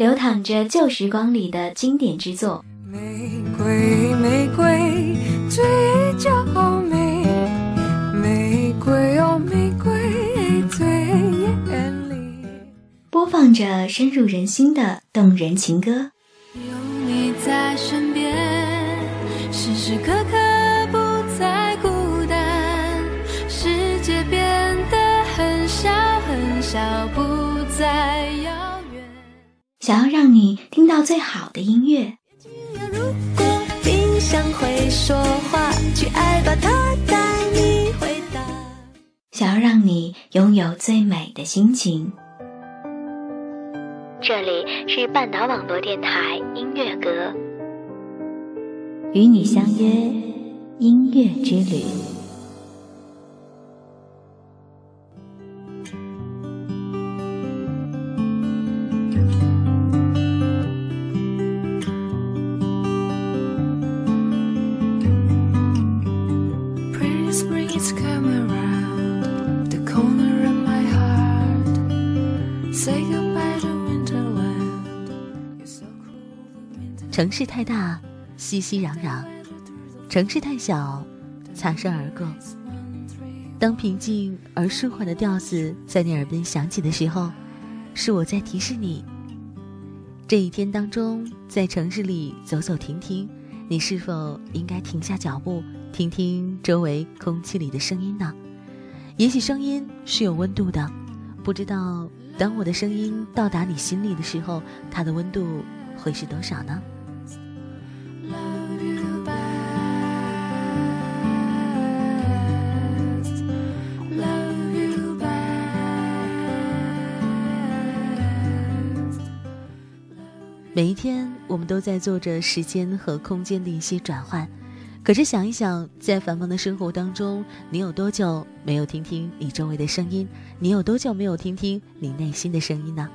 流淌着旧时光里的经典之作。玫瑰，玫瑰，最娇美。玫瑰哦，玫瑰最艳丽。播放着深入人心的动人情歌。有你在身想要让你听到最好的音乐，如果冰箱会说话，去爱吧，它带你回答。想要让你拥有最美的心情。这里是半岛网络电台音乐阁，与你相约音乐之旅。城市太大，熙熙攘攘；城市太小，擦身而过。当平静而舒缓的调子在你耳边响起的时候，是我在提示你：这一天当中，在城市里走走停停，你是否应该停下脚步，听听周围空气里的声音呢？也许声音是有温度的，不知道当我的声音到达你心里的时候，它的温度会是多少呢？每一天，我们都在做着时间和空间的一些转换。可是想一想，在繁忙的生活当中，你有多久没有听听你周围的声音？你有多久没有听听你内心的声音呢？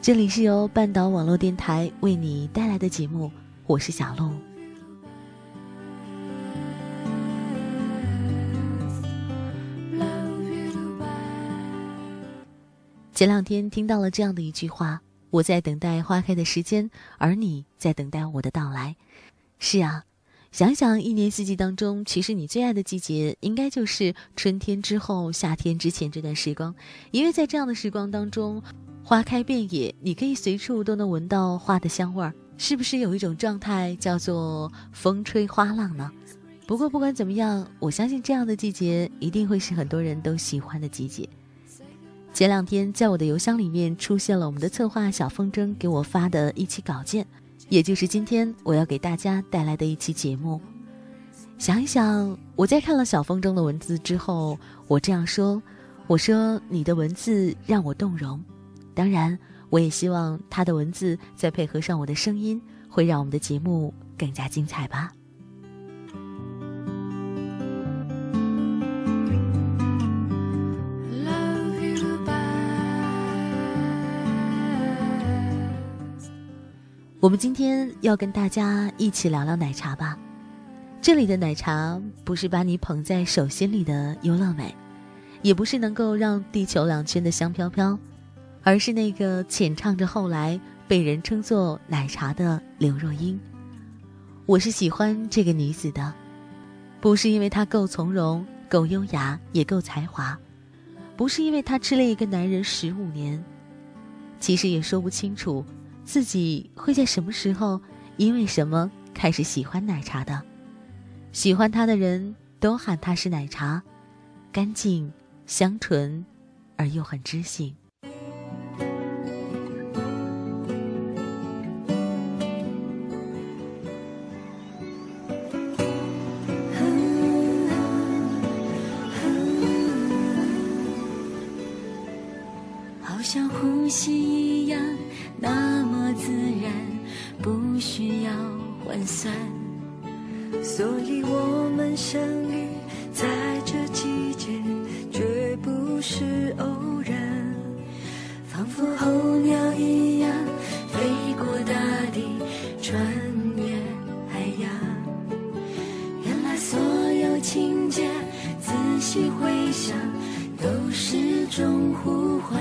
这里是由半岛网络电台为你带来的节目，我是小鹿。前两天听到了这样的一句话：“我在等待花开的时间，而你在等待我的到来。”是啊，想想一年四季当中，其实你最爱的季节应该就是春天之后、夏天之前这段时光，因为在这样的时光当中，花开遍野，你可以随处都能闻到花的香味儿，是不是有一种状态叫做风吹花浪呢？不过不管怎么样，我相信这样的季节一定会是很多人都喜欢的季节。前两天，在我的邮箱里面出现了我们的策划小风筝给我发的一期稿件，也就是今天我要给大家带来的一期节目。想一想，我在看了小风筝的文字之后，我这样说：“我说你的文字让我动容，当然，我也希望他的文字再配合上我的声音，会让我们的节目更加精彩吧。”我们今天要跟大家一起聊聊奶茶吧。这里的奶茶不是把你捧在手心里的优乐美，也不是能够让地球两圈的香飘飘，而是那个浅唱着后来被人称作奶茶的刘若英。我是喜欢这个女子的，不是因为她够从容、够优雅，也够才华，不是因为她吃了一个男人十五年，其实也说不清楚自己会在什么时候，因为什么开始喜欢奶茶的。喜欢它的人都喊它是奶茶，干净、香醇，而又很知性。细回想，都是种呼唤。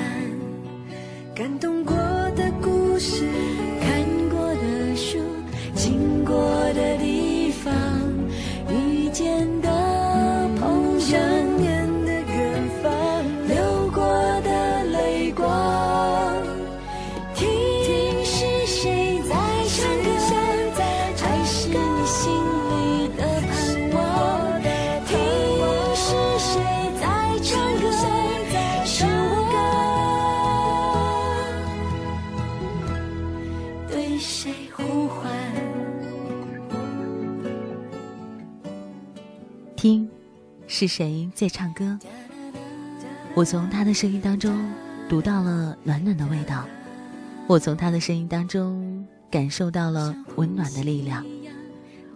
感动过的故事，是谁在唱歌？我从他的声音当中读到了暖暖的味道，我从他的声音当中感受到了温暖的力量。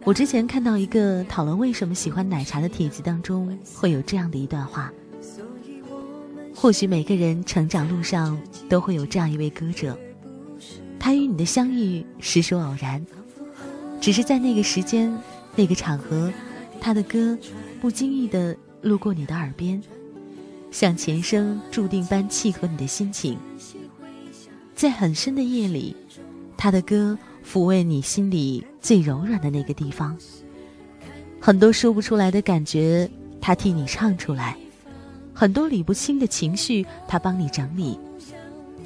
我之前看到一个讨论为什么喜欢奶茶的帖子当中，会有这样的一段话：或许每个人成长路上都会有这样一位歌者，他与你的相遇实属偶然，只是在那个时间、那个场合，他的歌不经意的路过你的耳边，像前生注定般契合你的心情。在很深的夜里，他的歌。抚慰你心里最柔软的那个地方，很多说不出来的感觉，他替你唱出来；很多理不清的情绪，他帮你整理；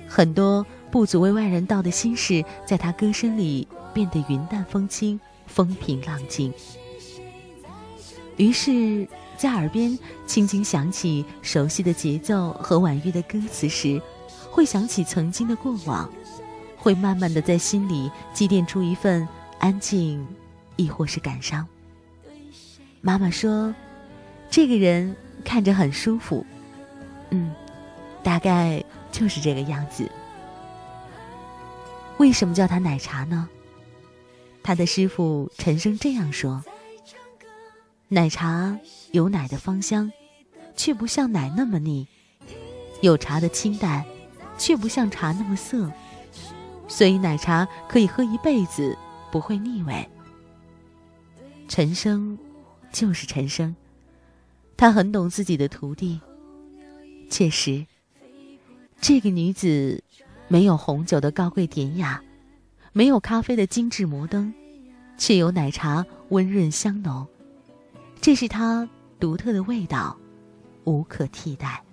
很多不足为外人道的心事，在他歌声里变得云淡风轻、风平浪静。于是，在耳边轻轻响起熟悉的节奏和婉约的歌词时，会想起曾经的过往。会慢慢的在心里积淀出一份安静，亦或是感伤。妈妈说，这个人看着很舒服，嗯，大概就是这个样子。为什么叫他奶茶呢？他的师傅陈生这样说：奶茶有奶的芳香，却不像奶那么腻；有茶的清淡，却不像茶那么涩。所以奶茶可以喝一辈子，不会腻味。陈生，就是陈生，他很懂自己的徒弟。确实，这个女子没有红酒的高贵典雅，没有咖啡的精致摩登，却有奶茶温润香浓，这是她独特的味道，无可替代。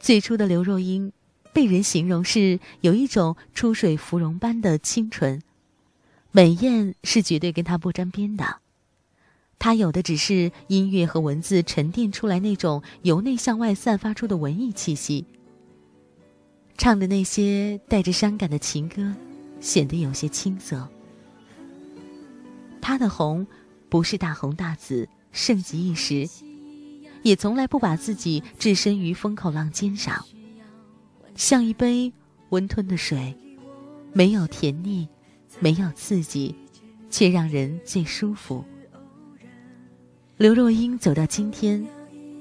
最初的刘若英。被人形容是有一种出水芙蓉般的清纯，美艳是绝对跟她不沾边的。她有的只是音乐和文字沉淀出来那种由内向外散发出的文艺气息。唱的那些带着伤感的情歌，显得有些青涩。她的红，不是大红大紫、盛极一时，也从来不把自己置身于风口浪尖上。像一杯温吞的水，没有甜腻，没有刺激，却让人最舒服。刘若英走到今天，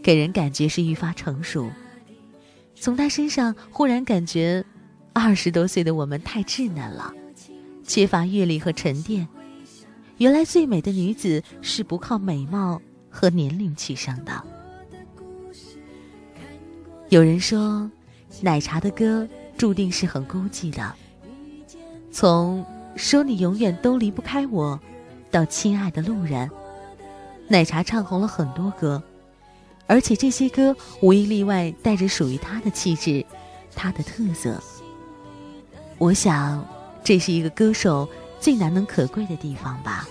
给人感觉是愈发成熟。从她身上忽然感觉，二十多岁的我们太稚嫩了，缺乏阅历和沉淀。原来最美的女子是不靠美貌和年龄取胜的。有人说。奶茶的歌注定是很孤寂的，从说你永远都离不开我，到亲爱的路人，奶茶唱红了很多歌，而且这些歌无一例外带着属于她的气质，她的特色。我想，这是一个歌手最难能可贵的地方吧。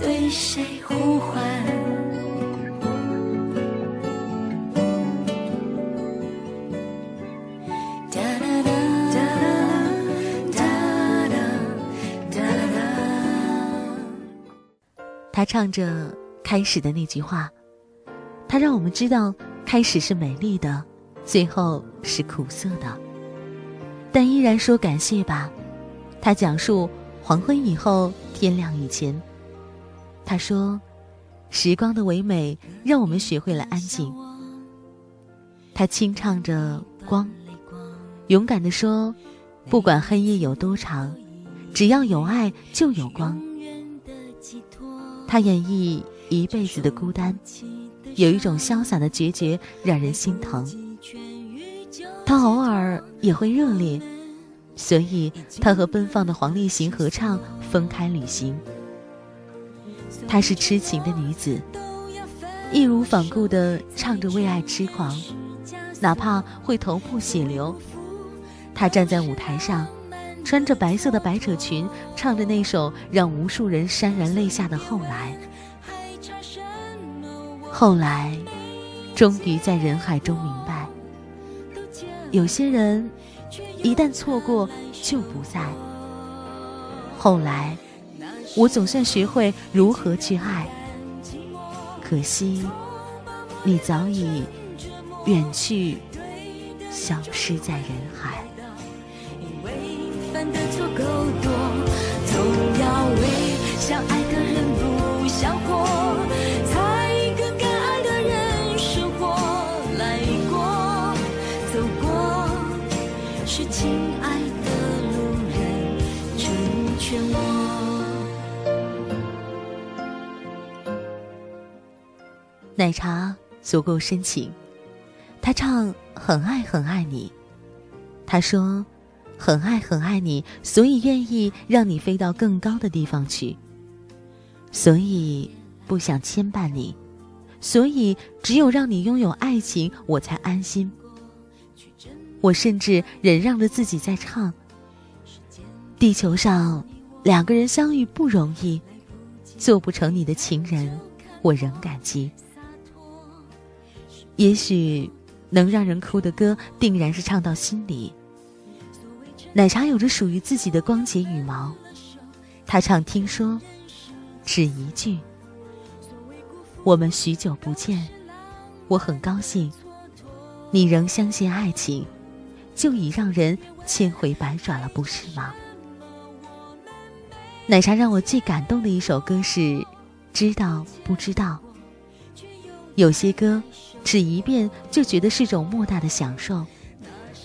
对谁呼唤？他唱着开始的那句话，他让我们知道开始是美丽的，最后是苦涩的，但依然说感谢吧。他讲述黄昏以后，天亮以前。他说，时光的唯美让我们学会了安静。他轻唱着光，勇敢地说，不管黑夜有多长，只要有爱就有光。他演绎一辈子的孤单，有一种潇洒的决绝让人心疼。他偶尔也会热烈，所以他和奔放的黄立行合唱《分开旅行》。她是痴情的女子，义无反顾地唱着为爱痴狂，哪怕会头破血流。她站在舞台上。穿着白色的百褶裙，唱着那首让无数人潸然泪下的《后来》。后来，终于在人海中明，有些人一旦错过就不在。后来，我总算学会如何去爱，可惜，你早已远去，消失在人海。想要为相爱的人不想活奶茶足够深情，他唱很爱很爱你，他说很爱很爱你，所以愿意让你飞到更高的地方去，所以不想牵绊你，所以只有让你拥有爱情，我才安心。我甚至忍让着自己在唱。地球上两个人相遇不容易，做不成你的情人，我仍感激。也许能让人哭的歌，定然是唱到心里。奶茶有着属于自己的光洁羽毛，他唱《听说》，只一句：“我们许久不见，我很高兴，你仍相信爱情。”就已让人千回百转了，不是吗？奶茶让我最感动的一首歌是《知道不知道》。有些歌，只一遍就觉得是种莫大的享受，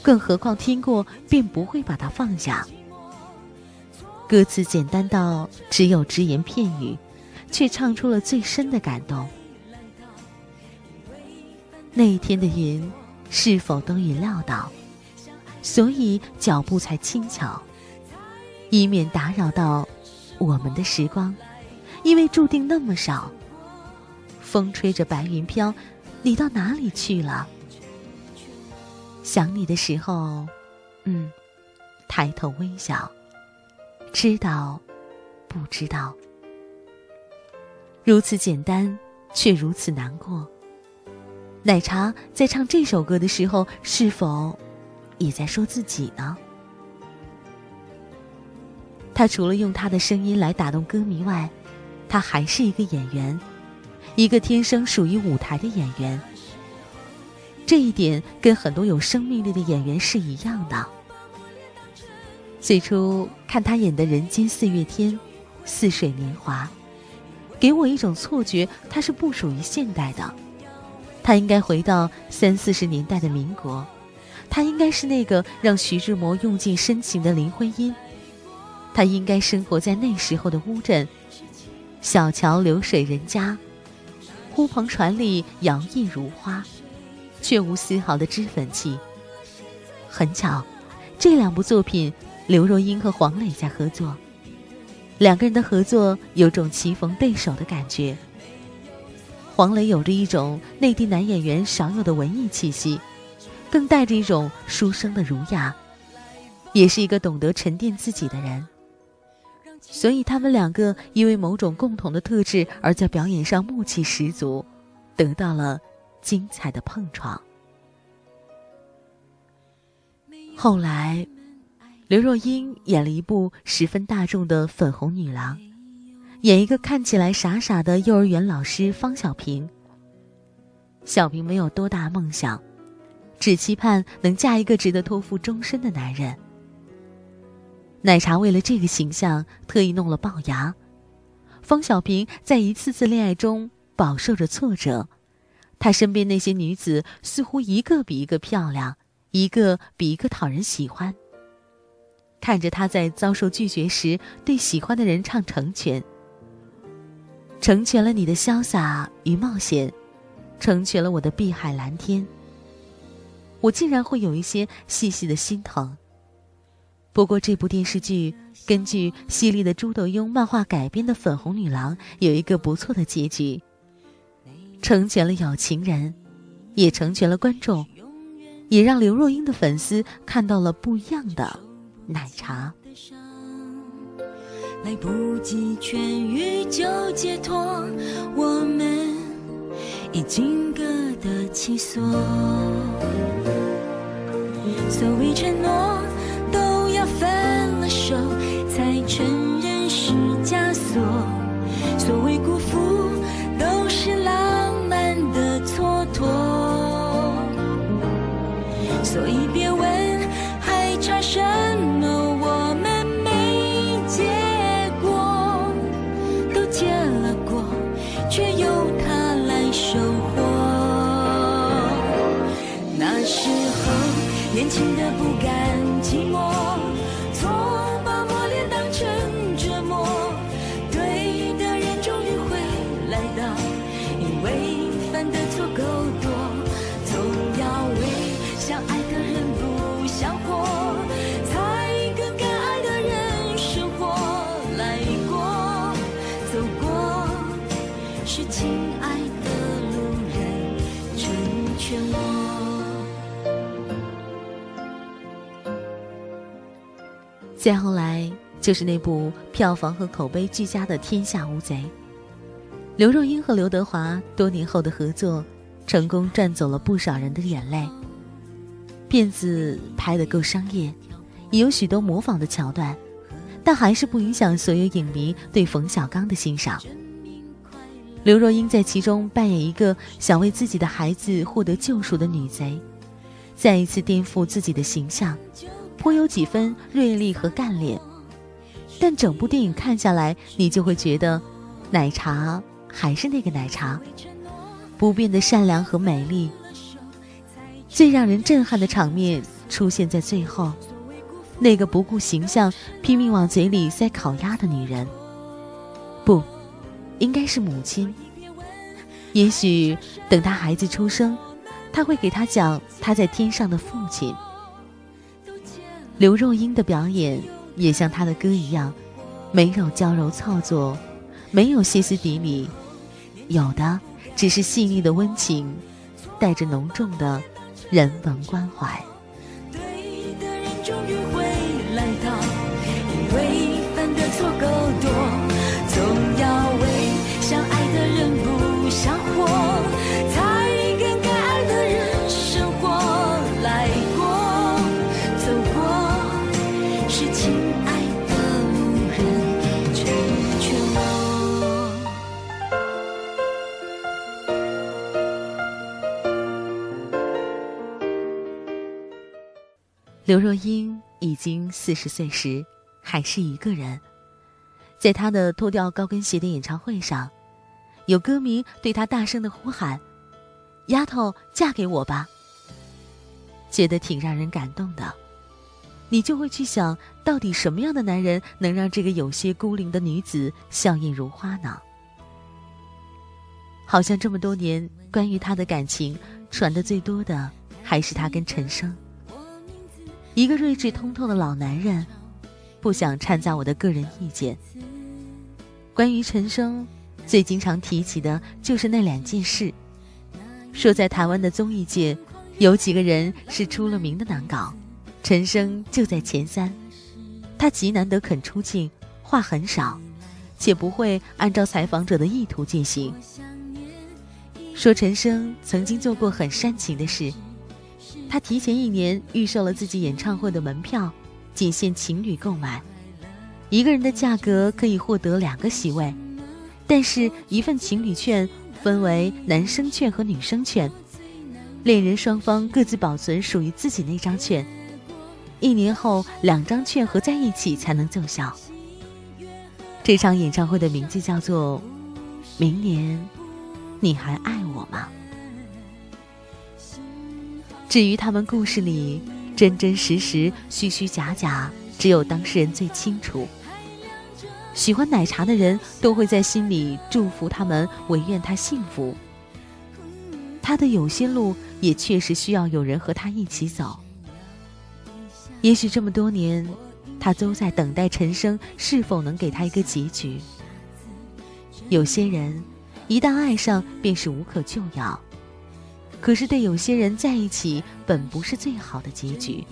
更何况听过便不会把它放下。歌词简单到只有只言片语，却唱出了最深的感动。那一天的云，是否都已料到？所以脚步才轻巧，以免打扰到我们的时光，因为注定那么少。风吹着白云飘，你到哪里去了？想你的时候，嗯，抬头微笑，知道不知道？如此简单，却如此难过。奶茶在唱这首歌的时候，是否？也在说自己呢。他除了用他的声音来打动歌迷外，他还是一个演员，一个天生属于舞台的演员。这一点跟很多有生命力的演员是一样的。最初看他演的《人间四月天》《似水年华》，给我一种错觉，他是不属于现代的，他应该回到三四十年代的民国。他应该是那个让徐志摩用尽深情的林徽因，他应该生活在那时候的乌镇，小桥流水人家，呼篷船里摇曳如花，却无丝毫的脂粉气。很巧，这两部作品，刘若英和黄磊在合作，两个人的合作有种棋逢对手的感觉。黄磊有着一种内地男演员少有的文艺气息。更带着一种书生的儒雅，也是一个懂得沉淀自己的人。所以他们两个因为某种共同的特质，而在表演上默契十足，得到了精彩的碰撞。后来，刘若英演了一部十分大众的《粉红女郎》，演一个看起来傻傻的幼儿园老师方小平。小平没有多大梦想。只期盼能嫁一个值得托付终身的男人。奶茶为了这个形象，特意弄了龅牙。方小平在一次次恋爱中饱受着挫折，他身边那些女子似乎一个比一个漂亮，一个比一个讨人喜欢。看着他在遭受拒绝时，对喜欢的人唱成全，成全了你的潇洒与冒险，成全了我的碧海蓝天。我竟然会有一些细细的心疼。不过，这部电视剧根据犀利的朱德庸漫画改编的《粉红女郎》有一个不错的结局，成全了有情人，也成全了观众，也让刘若英的粉丝看到了不一样的奶茶。来不及痊愈就解脱，我们已经各。得其所。所谓承诺，才承认是枷锁。所谓再后来就是那部票房和口碑俱佳的《天下无贼》。刘若英和刘德华多年后的合作，成功赚走了不少人的眼泪。片子拍得够商业，也有许多模仿的桥段，但还是不影响所有影迷对冯小刚的欣赏。刘若英在其中扮演一个想为自己的孩子获得救赎的女贼，再一次颠覆自己的形象。颇有几分锐利和干练，但整部电影看下来，你就会觉得，奶茶还是那个奶茶，不变的善良和美丽。最让人震撼的场面出现在最后，那个不顾形象、拼命往嘴里塞烤鸭的女人，不，应该是母亲。也许等她孩子出生，她会给他讲他在天上的父亲。刘若英的表演也像她的歌一样，没有娇柔操作，没有歇斯底里，有的只是细腻的温情，带着浓重的人文关怀。刘若英已经四十岁时，还是一个人。在她的脱掉高跟鞋的演唱会上，有歌迷对她大声的呼喊：“丫头，嫁给我吧！”觉得挺让人感动的。你就会去想，到底什么样的男人能让这个有些孤零的女子笑靥如花呢？好像这么多年，关于她的感情传的最多的，还是她跟陈升。一个睿智通透的老男人，不想掺杂我的个人意见。关于陈升，最经常提起的就是那两件事：说在台湾的综艺界，有几个人是出了名的难搞，陈升就在前三。他极难得肯出镜，话很少，且不会按照采访者的意图进行。说陈升曾经做过很煽情的事。他提前一年预售了自己演唱会的门票，仅限情侣购买。一个人的价格可以获得两个席位，但是一份情侣券分为男生券和女生券，恋人双方各自保存属于自己那张券。一年后，两张券合在一起才能奏效。这场演唱会的名字叫做《明年你还爱我吗》。至于他们故事里真真实实、虚虚假假，只有当事人最清楚。喜欢奶茶的人都会在心里祝福他们，唯愿他幸福。他的有些路也确实需要有人和他一起走。也许这么多年，他都在等待陈升是否能给他一个结局。有些人，一旦爱上便是无可救药。可是对有些人在一起，本不是最好的结局。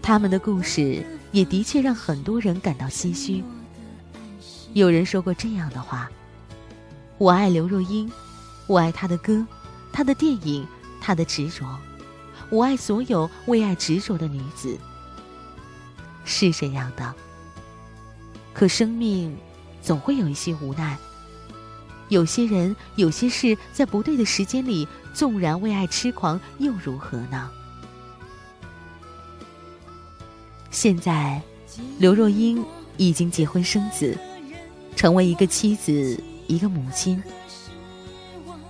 他们的故事也的确让很多人感到唏嘘。有人说过这样的话：“我爱刘若英，我爱她的歌，她的电影，她的执着。我爱所有为爱执着的女子。是这样的。可生命总会有一些无奈。有些人，有些事，在不对的时间里，纵然为爱痴狂，又如何呢？现在，刘若英已经结婚生子，成为一个妻子，一个母亲。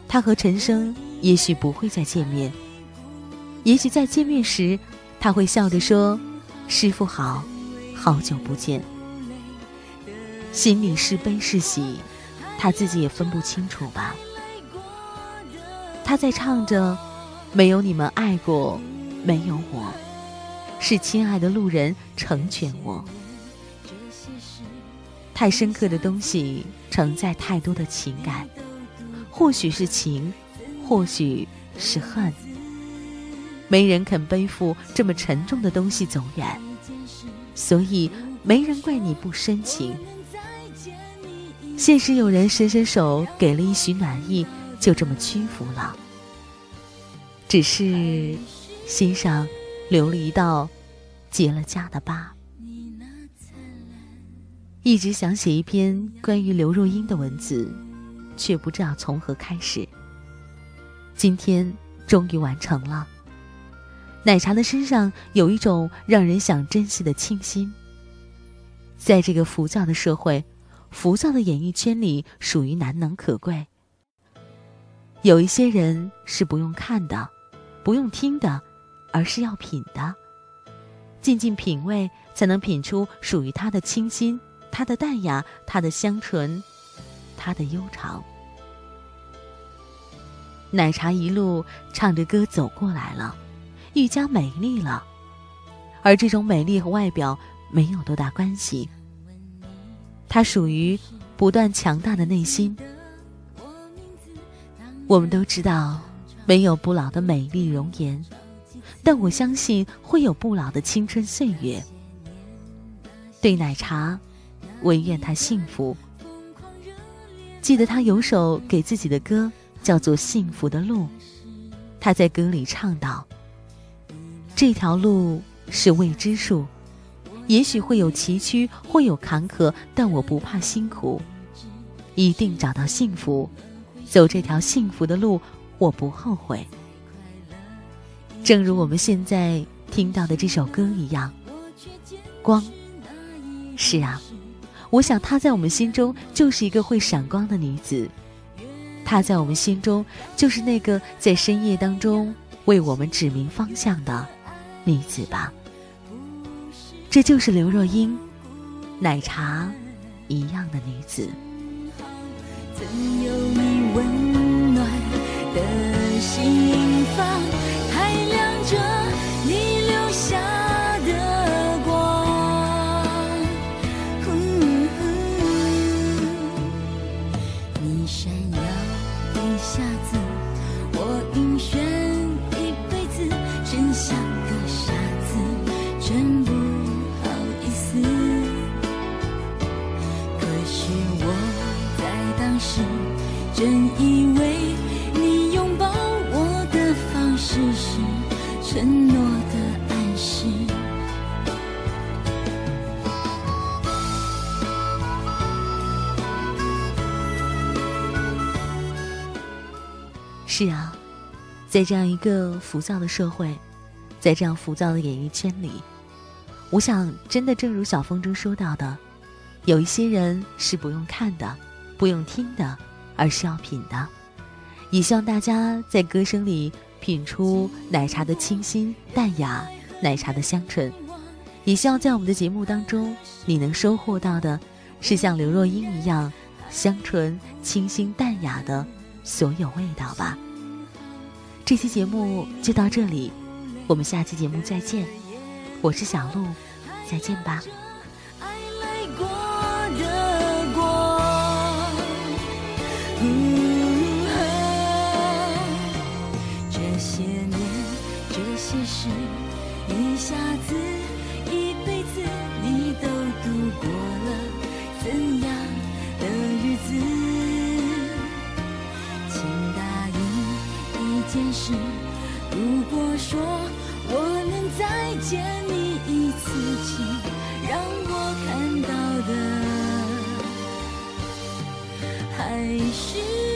她和陈升也许不会再见面，也许在见面时，他会笑着说：“师傅好，好久不见。”心里是悲是喜，他自己也分不清楚吧。他在唱着：“没有你们爱过，没有我，是亲爱的路人成全我。”太深刻的东西承载太多的情感，或许是情，或许是恨。没人肯背负这么沉重的东西走远，所以没人怪你不深情。现实有人伸伸手，给了一许暖意，就这么屈服了。只是心上留了一道结了痂的疤。一直想写一篇关于刘若英的文字，却不知道从何开始。今天终于完成了。奶茶的身上有一种让人想珍惜的清新。在这个浮躁的社会。浮躁的演艺圈里，属于难能可贵。有一些人是不用看的，不用听的，而是要品的。静静品味，才能品出属于他的清新，他的淡雅，他的香醇，他的悠长。奶茶一路唱着歌走过来了，愈加美丽了。而这种美丽和外表没有多大关系。它属于不断强大的内心。我们都知道，没有不老的美丽容颜，但我相信会有不老的青春岁月。对奶茶，唯愿他幸福。记得他有首给自己的歌，叫做《幸福的路》。他在歌里唱道：“这条路是未知数。”也许会有崎岖，会有坎坷，但我不怕辛苦，一定找到幸福，走这条幸福的路，我不后悔。正如我们现在听到的这首歌一样，光。是啊，我想她在我们心中就是一个会闪光的女子，她在我们心中就是那个在深夜当中为我们指明方向的女子吧。这就是刘若英，奶茶一样的女子。曾有你温暖的心房，是啊，在这样一个浮躁的社会，在这样浮躁的演艺圈里，我想，真的正如小风筝说到的，有一些人是不用看的，不用听的。而是要品的，也希望大家在歌声里品出奶茶的清新淡雅，奶茶的香醇。也希望在我们的节目当中，你能收获到的，是像刘若英一样香醇、清新、淡雅的所有味道吧，这期节目就到这里，我们下期节目再见。我是小鹿，再见吧。这些年，这些事，一下子，一辈子，你都度过了怎样的日子？件事。如果说我能再见你一次请，让我看到的还是。